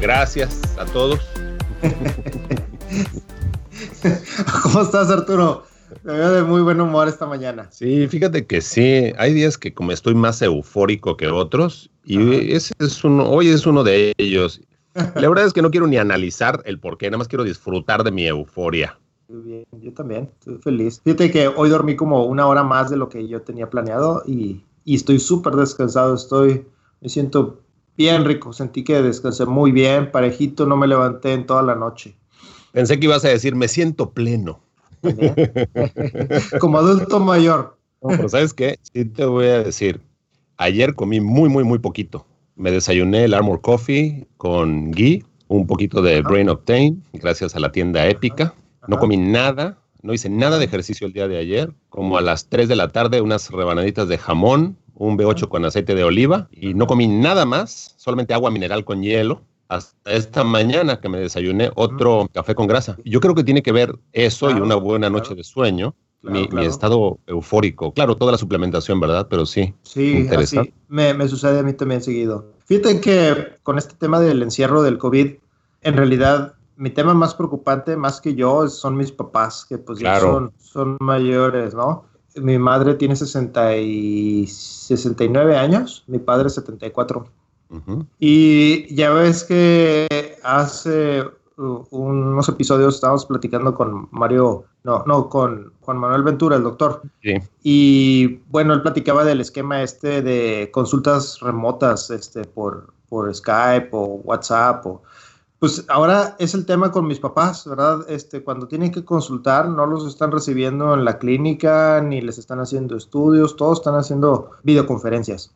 Gracias a todos. ¿Cómo estás, Arturo? Me veo de muy buen humor esta mañana. Sí, fíjate que sí. Hay días que como estoy más eufórico que otros y ese es uno, hoy es uno de ellos. La verdad es que no quiero ni analizar el por qué, nada más quiero disfrutar de mi euforia. Muy bien, yo también, estoy feliz. Fíjate que hoy dormí como una hora más de lo que yo tenía planeado y, y estoy súper descansado, estoy, me siento bien rico, sentí que descansé muy bien, parejito, no me levanté en toda la noche. Pensé que ibas a decir, me siento pleno. Como adulto mayor. pero ¿sabes qué? Sí te voy a decir, ayer comí muy, muy, muy poquito. Me desayuné el Armor Coffee con ghee, un poquito de Brain Octane, gracias a la tienda Épica. No comí nada, no hice nada de ejercicio el día de ayer. Como a las 3 de la tarde, unas rebanaditas de jamón, un B8 con aceite de oliva y no comí nada más, solamente agua mineral con hielo. Hasta esta mañana que me desayuné otro café con grasa. Yo creo que tiene que ver eso y una buena noche de sueño. mi, estado eufórico. Claro, toda la suplementación, ¿verdad? Pero sí. Sí, así me, me, sucede a mí también seguido. Fíjate que con este tema del encierro del COVID, en realidad mi tema más preocupante, más que yo, son mis papás, que pues ya son, son mayores, ¿no? Mi madre tiene 60 y 69 años, mi padre 74. Y ya ves que hace uh, unos episodios estábamos platicando con Mario, no, no, con Juan Manuel Ventura, el doctor. Y bueno, él platicaba del esquema este de consultas remotas este, por, por Skype o WhatsApp o pues ahora es el tema con mis papás, ¿verdad? Este, cuando tienen que consultar, no los están recibiendo en la clínica, ni les están haciendo estudios, todos están haciendo videoconferencias.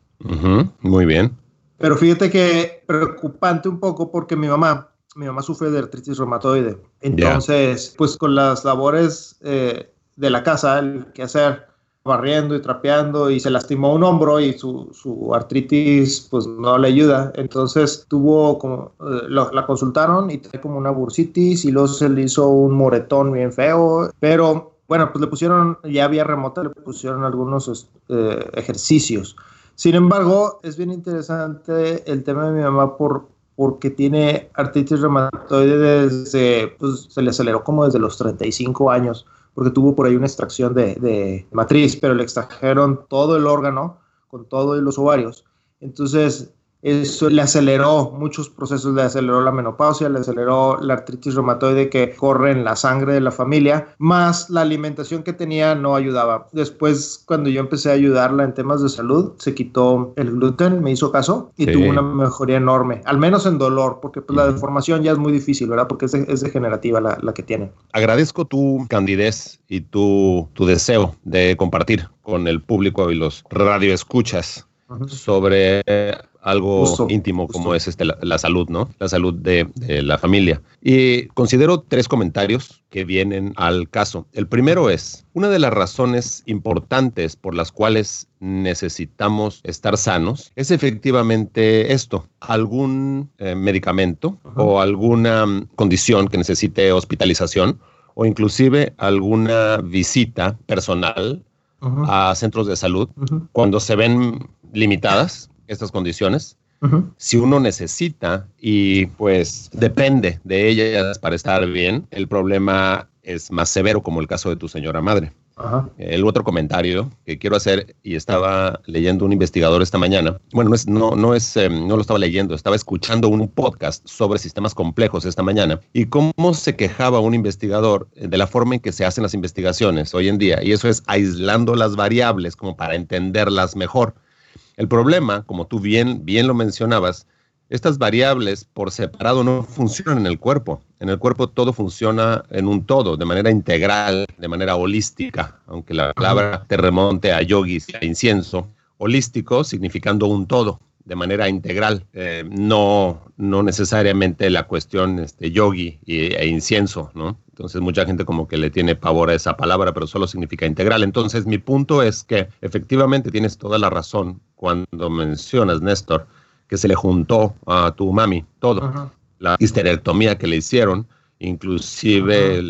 Muy bien. Pero fíjate que preocupante un poco porque mi mamá, mi mamá sufre de artritis reumatoide. Entonces, pues con las labores eh, de la casa, el que hacer, barriendo y trapeando y se lastimó un hombro y su, su artritis pues no le ayuda. Entonces tuvo como, eh, la consultaron y tenía como una bursitis y luego se le hizo un moretón bien feo, pero bueno, pues le pusieron, ya había remota, le pusieron algunos eh, ejercicios. Sin embargo, es bien interesante el tema de mi mamá por, porque tiene artritis reumatoide desde, pues se le aceleró como desde los 35 años porque tuvo por ahí una extracción de, matriz, pero le extrajeron todo el órgano con todos los ovarios. Entonces, eso le aceleró muchos procesos, le aceleró la menopausia, le aceleró la artritis reumatoide que corre en la sangre de la familia, más la alimentación que tenía no ayudaba. Después, cuando yo empecé a ayudarla en temas de salud, se quitó el gluten, me hizo caso y tuvo una mejoría enorme, al menos en dolor, porque pues, la deformación ya es muy difícil, ¿verdad? Porque es, degenerativa la, la, que tiene. Agradezco tu candidez y tu, tu deseo de compartir con el público y los radioescuchas sobre algo íntimo como es este, la, salud, ¿no? La salud de, la familia. Y considero tres comentarios que vienen al caso. El primero es, una de las razones importantes por las cuales necesitamos estar sanos es efectivamente esto, algún eh, medicamento o alguna condición que necesite hospitalización o inclusive alguna visita personal a centros de salud cuando se ven limitadas estas condiciones. Si uno necesita y pues depende de ellas para estar bien, el problema es más severo como el caso de tu señora madre. El otro comentario que quiero hacer, y estaba leyendo un investigador esta mañana, bueno, no, es, no, no, es, em, no lo estaba leyendo, estaba escuchando un podcast sobre sistemas complejos esta mañana y cómo se quejaba un investigador de la forma en que se hacen las investigaciones hoy en día, y eso es aislando las variables como para entenderlas mejor. El problema, como tú bien, bien lo mencionabas, estas variables por separado no funcionan en el cuerpo. En el cuerpo todo funciona en un todo, de manera integral, de manera holística, aunque la palabra te remonte a yogis y a incienso. Holístico significando un todo. de manera integral, eh, no, no necesariamente la cuestión este, yogi e incienso, ¿no? Entonces mucha gente como que le tiene pavor a esa palabra, pero solo significa integral. Entonces mi punto es que efectivamente tienes toda la razón cuando mencionas, Néstor, que se le juntó a tu mami todo. La histerectomía que le hicieron, inclusive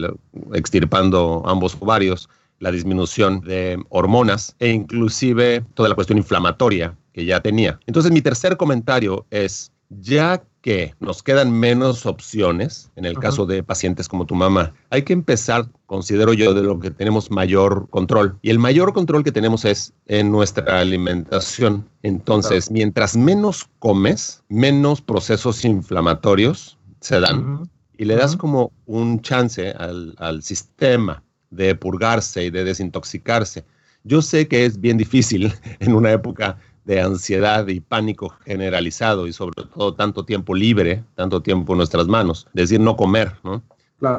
extirpando ambos ovarios, la disminución de hormonas e inclusive toda la cuestión inflamatoria que ya tenía. Entonces mi tercer comentario es, ya que nos quedan menos opciones, en el caso de pacientes como tu mamá, hay que empezar, considero yo, de lo que tenemos mayor control. Y el mayor control que tenemos es en nuestra alimentación. Entonces, mientras menos comes, menos procesos inflamatorios se dan. Y le das como un chance al, al sistema de purgarse y de desintoxicarse. Yo sé que es bien difícil en una época de ansiedad y pánico generalizado y sobre todo tanto tiempo libre, tanto tiempo en nuestras manos, decir no comer, ¿no?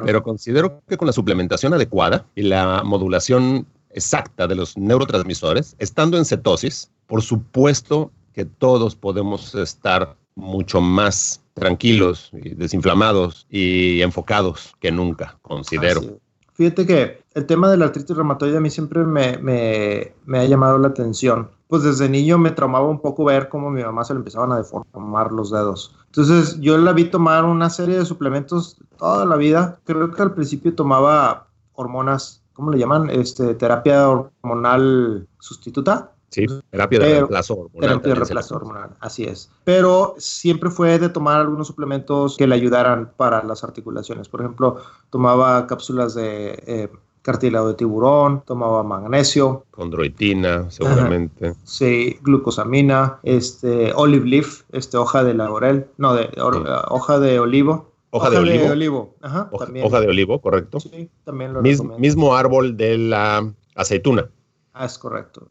Pero considero que con la suplementación adecuada y la modulación exacta de los neurotransmisores, estando en cetosis, por supuesto que todos podemos estar mucho más tranquilos, y desinflamados y enfocados que nunca, considero. Fíjate que el tema de la artritis reumatoide a mí siempre me, ha llamado la atención. Pues desde niño me traumaba un poco ver cómo mi mamá se le empezaban a deformar los dedos. Entonces yo la vi tomar una serie de suplementos toda la vida. Creo que al principio tomaba hormonas, ¿cómo le llaman? Este, terapia hormonal sustituta. Sí, terapia de reemplazo hormonal. Terapia de reemplazo hormonal, así es. Pero siempre fue de tomar algunos suplementos que le ayudaran para las articulaciones. Por ejemplo, tomaba cápsulas de eh, cartílago de tiburón, tomaba magnesio. Condroitina, seguramente. sí, glucosamina, este, olive leaf, este, hoja de laurel, no, de hoja de olivo. Hoja, de, olivo. Ajá, hoja, de olivo, correcto. Sí, también lo Mismo árbol de la aceituna. Ah, es correcto.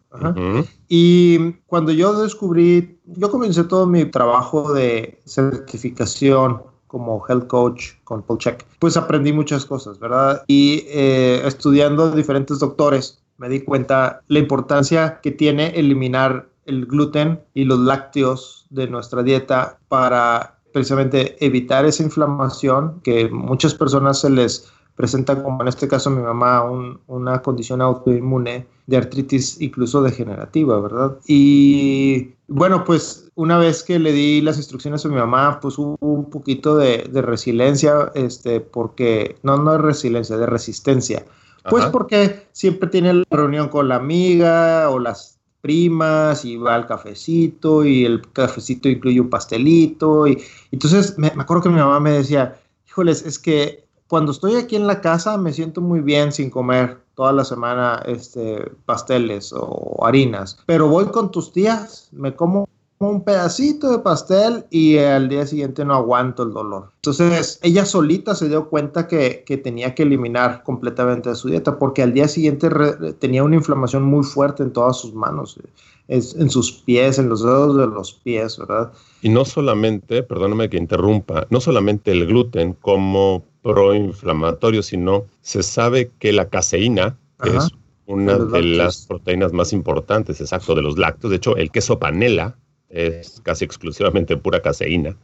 Y cuando yo descubrí, yo comencé todo mi trabajo de certificación como health coach con Check, pues aprendí muchas cosas, ¿verdad? Y eh, estudiando diferentes doctores, me di cuenta la importancia que tiene eliminar el gluten y los lácteos de nuestra dieta para precisamente evitar esa inflamación que muchas personas se les presenta como en este caso mi mamá una condición autoinmune de artritis incluso degenerativa, ¿verdad? Y bueno, pues una vez que le di las instrucciones a mi mamá, pues hubo un poquito de, resiliencia, este, porque, no, no es resiliencia, de resistencia. Pues porque siempre tiene la reunión con la amiga o las primas y va al cafecito y el cafecito incluye un pastelito. Y entonces me, me acuerdo que mi mamá me decía, híjoles, es que cuando estoy aquí en la casa me siento muy bien sin comer toda la semana este, pasteles o harinas, pero voy con tus tías, me como un pedacito de pastel y al día siguiente no aguanto el dolor. Entonces ella solita se dio cuenta que, tenía que eliminar completamente de su dieta porque al día siguiente tenía una inflamación muy fuerte en todas sus manos, en sus pies, en los dedos de los pies, ¿verdad? Y no solamente, perdóname que interrumpa, no solamente el gluten como proinflamatorio, sino se sabe que la caseína es una de las proteínas más importantes, exacto, de los lácteos. De hecho, el queso panela es casi exclusivamente pura caseína.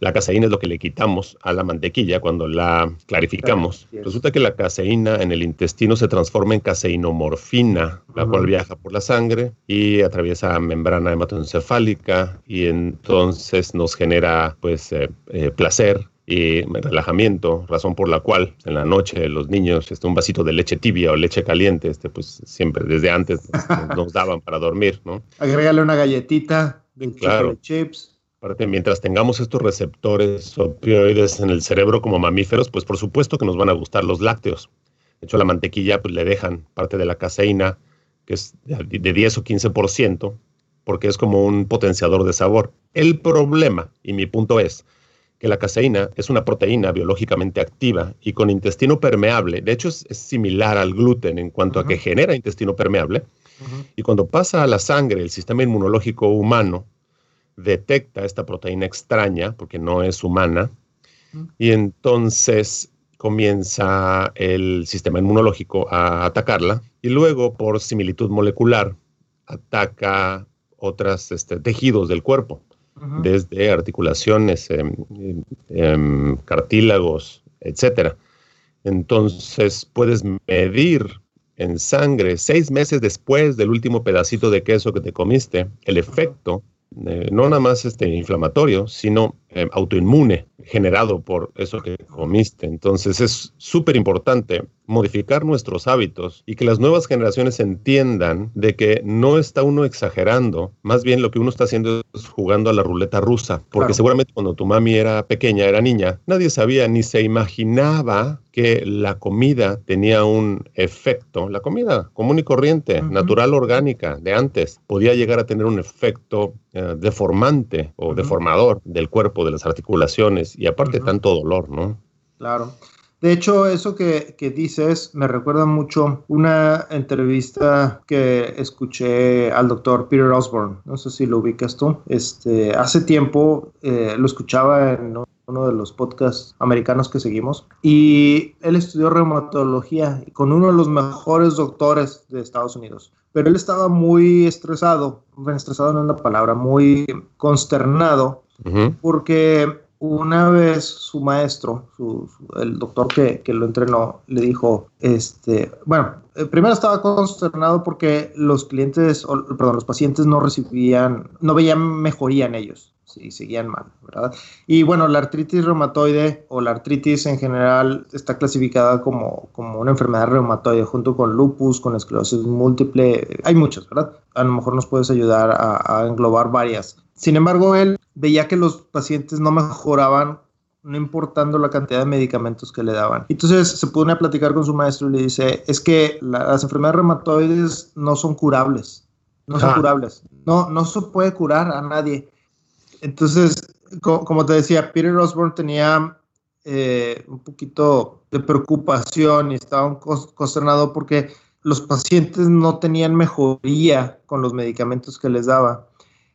La caseína es lo que le quitamos a la mantequilla cuando la clarificamos. Resulta que la caseína en el intestino se transforma en caseinomorfina, la cual viaja por la sangre y atraviesa membrana hematoencefálica y entonces nos genera pues eh, eh, placer, y relajamiento, razón por la cual en la noche los niños este, un vasito de leche tibia o leche caliente, este, pues siempre desde antes nos, daban para dormir, ¿no? Agrégale una galletita de claro. chips. Aparte, mientras tengamos estos receptores opioides en el cerebro como mamíferos, pues por supuesto que nos van a gustar los lácteos. De hecho, la mantequilla pues le dejan parte de la caseína, que es de 10 o 15%, porque es como un potenciador de sabor. El problema, y mi punto es, que la caseína es una proteína biológicamente activa y con intestino permeable. De hecho, es, similar al gluten en cuanto a que genera intestino permeable. Y cuando pasa a la sangre, el sistema inmunológico humano detecta esta proteína extraña, porque no es humana, y entonces comienza el sistema inmunológico a atacarla y luego por similitud molecular ataca otros este, tejidos del cuerpo, desde articulaciones, em, em, em, cartílagos, etc. Entonces puedes medir en sangre seis meses después del último pedacito de queso que te comiste el efecto eh, no nada más este, inflamatorio, sino eh, autoinmune generado por eso que comiste. Entonces es súper importante modificar nuestros hábitos y que las nuevas generaciones entiendan de que no está uno exagerando, más bien lo que uno está haciendo es jugando a la ruleta rusa, porque seguramente cuando tu mami era pequeña, era niña, nadie sabía ni se imaginaba que la comida tenía un efecto, la comida común y corriente, natural, orgánica, de antes, podía llegar a tener un efecto eh, deformante o deformador del cuerpo, de las articulaciones y aparte tanto dolor, ¿no? Claro. De hecho, eso que, dices me recuerda mucho una entrevista que escuché al doctor Peter Osborne. No sé si lo ubicas tú. Este, hace tiempo eh, lo escuchaba en uno de los podcasts americanos que seguimos y él estudió reumatología con uno de los mejores doctores de Estados Unidos. Pero él estaba muy estresado, estresado no es la palabra, muy consternado porque una vez su maestro, el doctor que, lo entrenó, le dijo, este, bueno, eh, primero estaba consternado porque los clientes, perdón, los pacientes no recibían, no veían mejoría en ellos, sí, seguían mal, ¿verdad? Y bueno, la artritis reumatoide o la artritis en general está clasificada como, como una enfermedad reumatoide junto con lupus, con esclerosis múltiple, hay muchas, ¿verdad? A lo mejor nos puedes ayudar a englobar varias. Sin embargo, él veía que los pacientes no mejoraban no importando la cantidad de medicamentos que le daban. Entonces se pone a platicar con su maestro y le dice, es que las enfermedades reumatoides no son curables, no son curables, no, no se puede curar a nadie. Entonces, como te decía, Peter Osborne tenía eh, un poquito de preocupación y estaba consternado porque los pacientes no tenían mejoría con los medicamentos que les daba.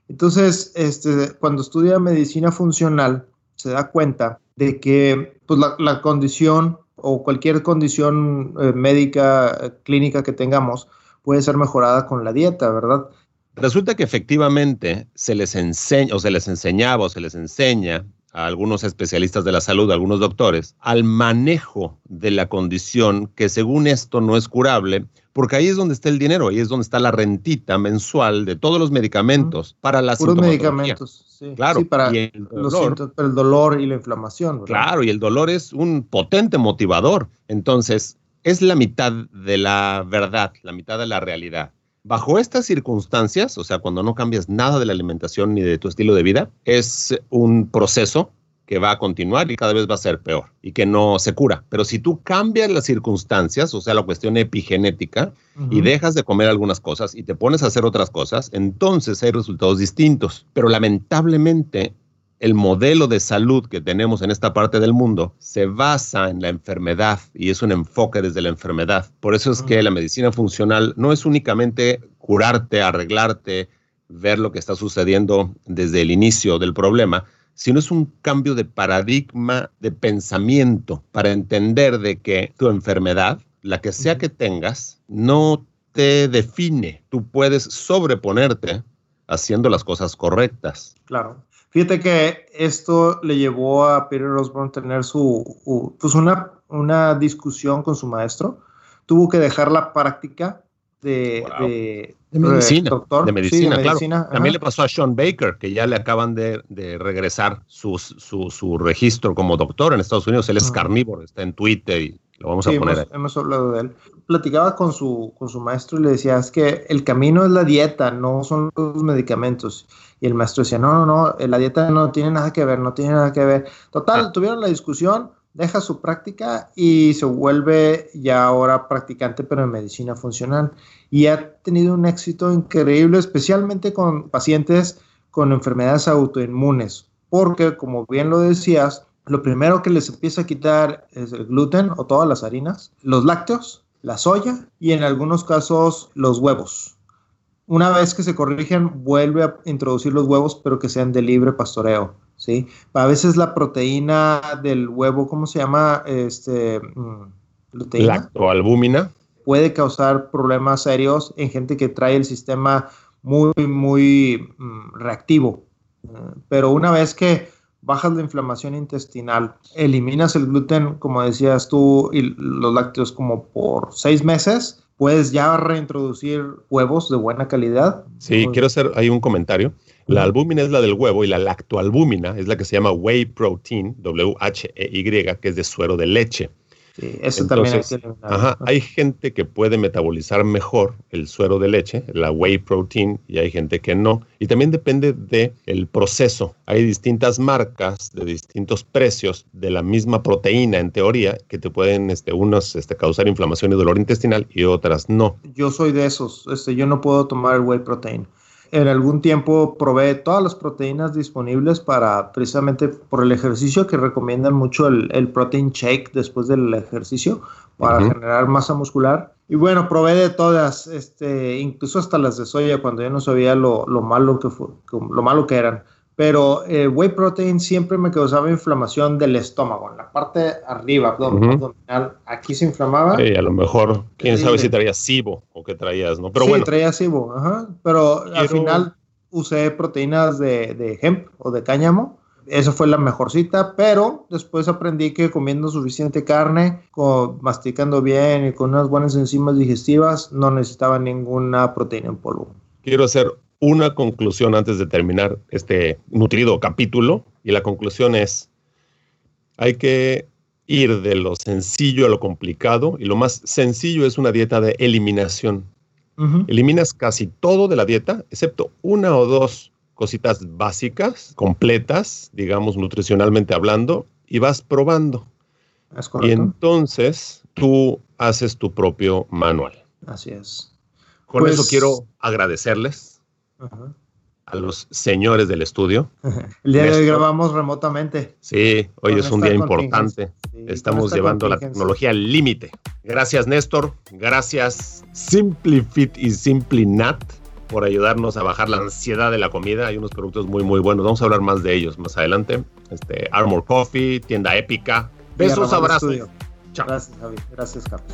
Entonces, este, cuando estudia medicina funcional, se da cuenta de que pues, la, condición o cualquier condición eh, médica, clínica que tengamos, puede ser mejorada con la dieta, ¿verdad? Resulta que efectivamente se les enseña o se les enseñaba o se les enseña a algunos especialistas de la salud, a algunos doctores, al manejo de la condición que según esto no es curable, porque ahí es donde está el dinero, ahí es donde está la rentita mensual de todos los medicamentos para la Puros medicamentos, sí. Claro, para el dolor, el dolor y la inflamación. Claro, y el dolor es un potente motivador. Entonces, es la mitad de la verdad, la mitad de la realidad. Bajo estas circunstancias, o sea, cuando no cambias nada de la alimentación ni de tu estilo de vida, es un proceso que va a continuar y cada vez va a ser peor y que no se cura. Pero si tú cambias las circunstancias, o sea, la cuestión epigenética, y dejas de comer algunas cosas y te pones a hacer otras cosas, entonces hay resultados distintos. Pero lamentablemente el modelo de salud que tenemos en esta parte del mundo se basa en la enfermedad y es un enfoque desde la enfermedad. Por eso es que la medicina funcional no es únicamente curarte, arreglarte, ver lo que está sucediendo desde el inicio del problema, sino es un cambio de paradigma de pensamiento para entender de que tu enfermedad, la que sea que tengas, no te define. Tú puedes sobreponerte haciendo las cosas correctas. Claro. Fíjate que esto le llevó a Peter Osborne tener su, pues una, una discusión con su maestro. Tuvo que dejar la práctica de, de, medicina. de medicina, claro. También le pasó a Sean Baker, que ya le acaban de, regresar su, su, registro como doctor en Estados Unidos. Él es carnívoro, está en Twitter y lo vamos a poner. Hemos, hemos, hablado de él. Platicaba con su, con su maestro y le decía, es que el camino es la dieta, no son los medicamentos. Y el maestro decía, no, no, no, eh, la dieta no tiene nada que ver, no tiene nada que ver. Total, ah. tuvieron la discusión, deja su práctica y se vuelve ya ahora practicante, pero en medicina funcional. Y ha tenido un éxito increíble, especialmente con pacientes con enfermedades autoinmunes, porque como bien lo decías, lo primero que les empieza a quitar es el gluten o todas las harinas, los lácteos, la soya y en algunos casos los huevos. Una vez que se corrigen, vuelve a introducir los huevos, pero que sean de libre pastoreo, ¿sí? A veces la proteína del huevo, ¿cómo se llama? Este, mm, Lactoalbúmina. Puede causar problemas serios en gente que trae el sistema muy, muy mm, reactivo. Pero una vez que bajas la inflamación intestinal, eliminas el gluten, como decías tú, y los lácteos como por seis meses, puedes ya reintroducir huevos de buena calidad. Sí, quiero hacer ahí un comentario. La albúmina es la del huevo y la lactoalbúmina es la que se llama whey protein, W-H-E-Y, que es de suero de leche. Sí, eso también hay que ajá, hay gente que puede metabolizar mejor el suero de leche, la whey protein, y hay gente que no. Y también depende del el proceso. Hay distintas marcas de distintos precios de la misma proteína, en teoría, que te pueden, este, unos este, causar inflamación y dolor intestinal y otras no. Yo soy de esos. Este, yo no puedo tomar el whey protein en algún tiempo probé todas las proteínas disponibles para precisamente por el ejercicio que recomiendan mucho el, el protein shake después del ejercicio para generar masa muscular. Y bueno, probé de todas, este, incluso hasta las de soya cuando yo no sabía lo, lo malo que fue, lo malo que eran pero eh, whey protein siempre me causaba inflamación del estómago, en la parte arriba, abdominal, aquí se inflamaba. Sí, a lo mejor, quién sabe si traías SIBO o qué traías, ¿no? Pero sí, traía SIBO, ajá, pero al final usé proteínas de, de hemp o de cáñamo, esa fue la mejorcita, pero después aprendí que comiendo suficiente carne, masticando bien y con unas buenas enzimas digestivas, no necesitaba ninguna proteína en polvo. Quiero hacer una conclusión antes de terminar este nutrido capítulo y la conclusión es, hay que ir de lo sencillo a lo complicado y lo más sencillo es una dieta de eliminación. Eliminas casi todo de la dieta, excepto una o dos cositas básicas, completas, digamos nutricionalmente hablando, y vas probando. y entonces tú haces tu propio manual. Así es. Con eso pues quiero agradecerles a los señores del estudio. El día de hoy grabamos remotamente. Sí, hoy es un día importante. Estamos llevando la tecnología al límite. Gracias, Néstor. Gracias, SimpliFit y SimpliNat por ayudarnos a bajar la ansiedad de la comida. Hay unos productos muy, muy buenos. Vamos a hablar más de ellos más adelante. Este, Armor Coffee, tienda épica. Besos, abrazos. Gracias, Javi. Gracias, Carlos.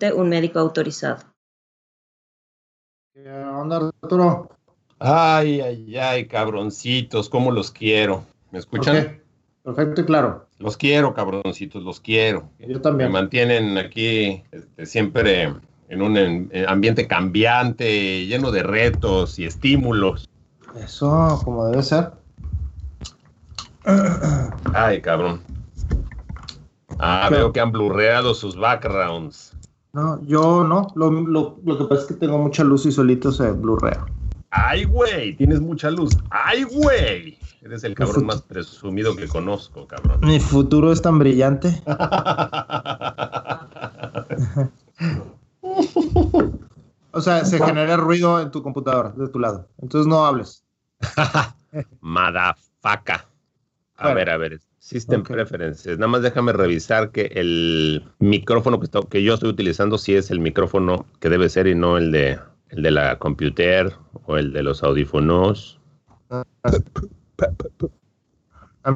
un médico autorizado. ¿Qué onda, Arturo? Ay, ay, ay, cabroncitos, cómo los quiero. ¿Me escuchan? Perfecto y claro. Los quiero, cabroncitos, los quiero. Yo también. Me mantienen aquí este, siempre en un ambiente cambiante, lleno de retos y estímulos. Eso, como debe ser. Ay, cabrón. Ah, veo que han blurreado sus backgrounds. No, yo no. Lo, lo, lo, que pasa es que tengo mucha luz y solito se blurrea. ¡Ay, güey! Tienes mucha luz. ¡Ay, güey! Eres el cabrón más presumido que conozco, cabrón. Mi futuro es tan brillante. o sea, se genera ruido en tu computadora, de tu lado. Entonces no hables. Madafaca. A ver, a ver. System Preferences. Nada más déjame revisar que el micrófono que, que yo estoy utilizando sí es el micrófono que debe ser y no el de, el de la computer o el de los audífonos. Ah,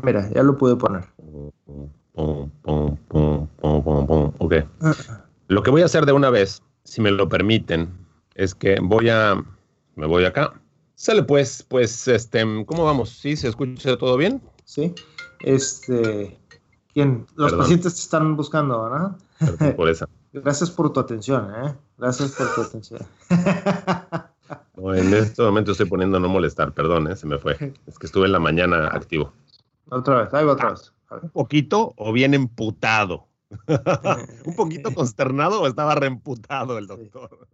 mira, ya lo pude poner. Ok. Lo que voy a hacer de una vez, si me lo permiten, es que voy a. Me voy acá. Sale pues, pues, este, ¿cómo vamos? ¿Sí? ¿Se escucha todo bien? Sí. Este. ¿Quién? Los pacientes te están buscando, ¿verdad? Por eso. Gracias por tu atención, ¿eh? Gracias por tu atención. en este momento estoy poniendo no molestar, perdón, ¿eh? se me fue. Es que estuve en la mañana activo. Otra vez, ahí va otra vez. Un poquito o bien emputado. un poquito consternado o estaba reemputado el doctor.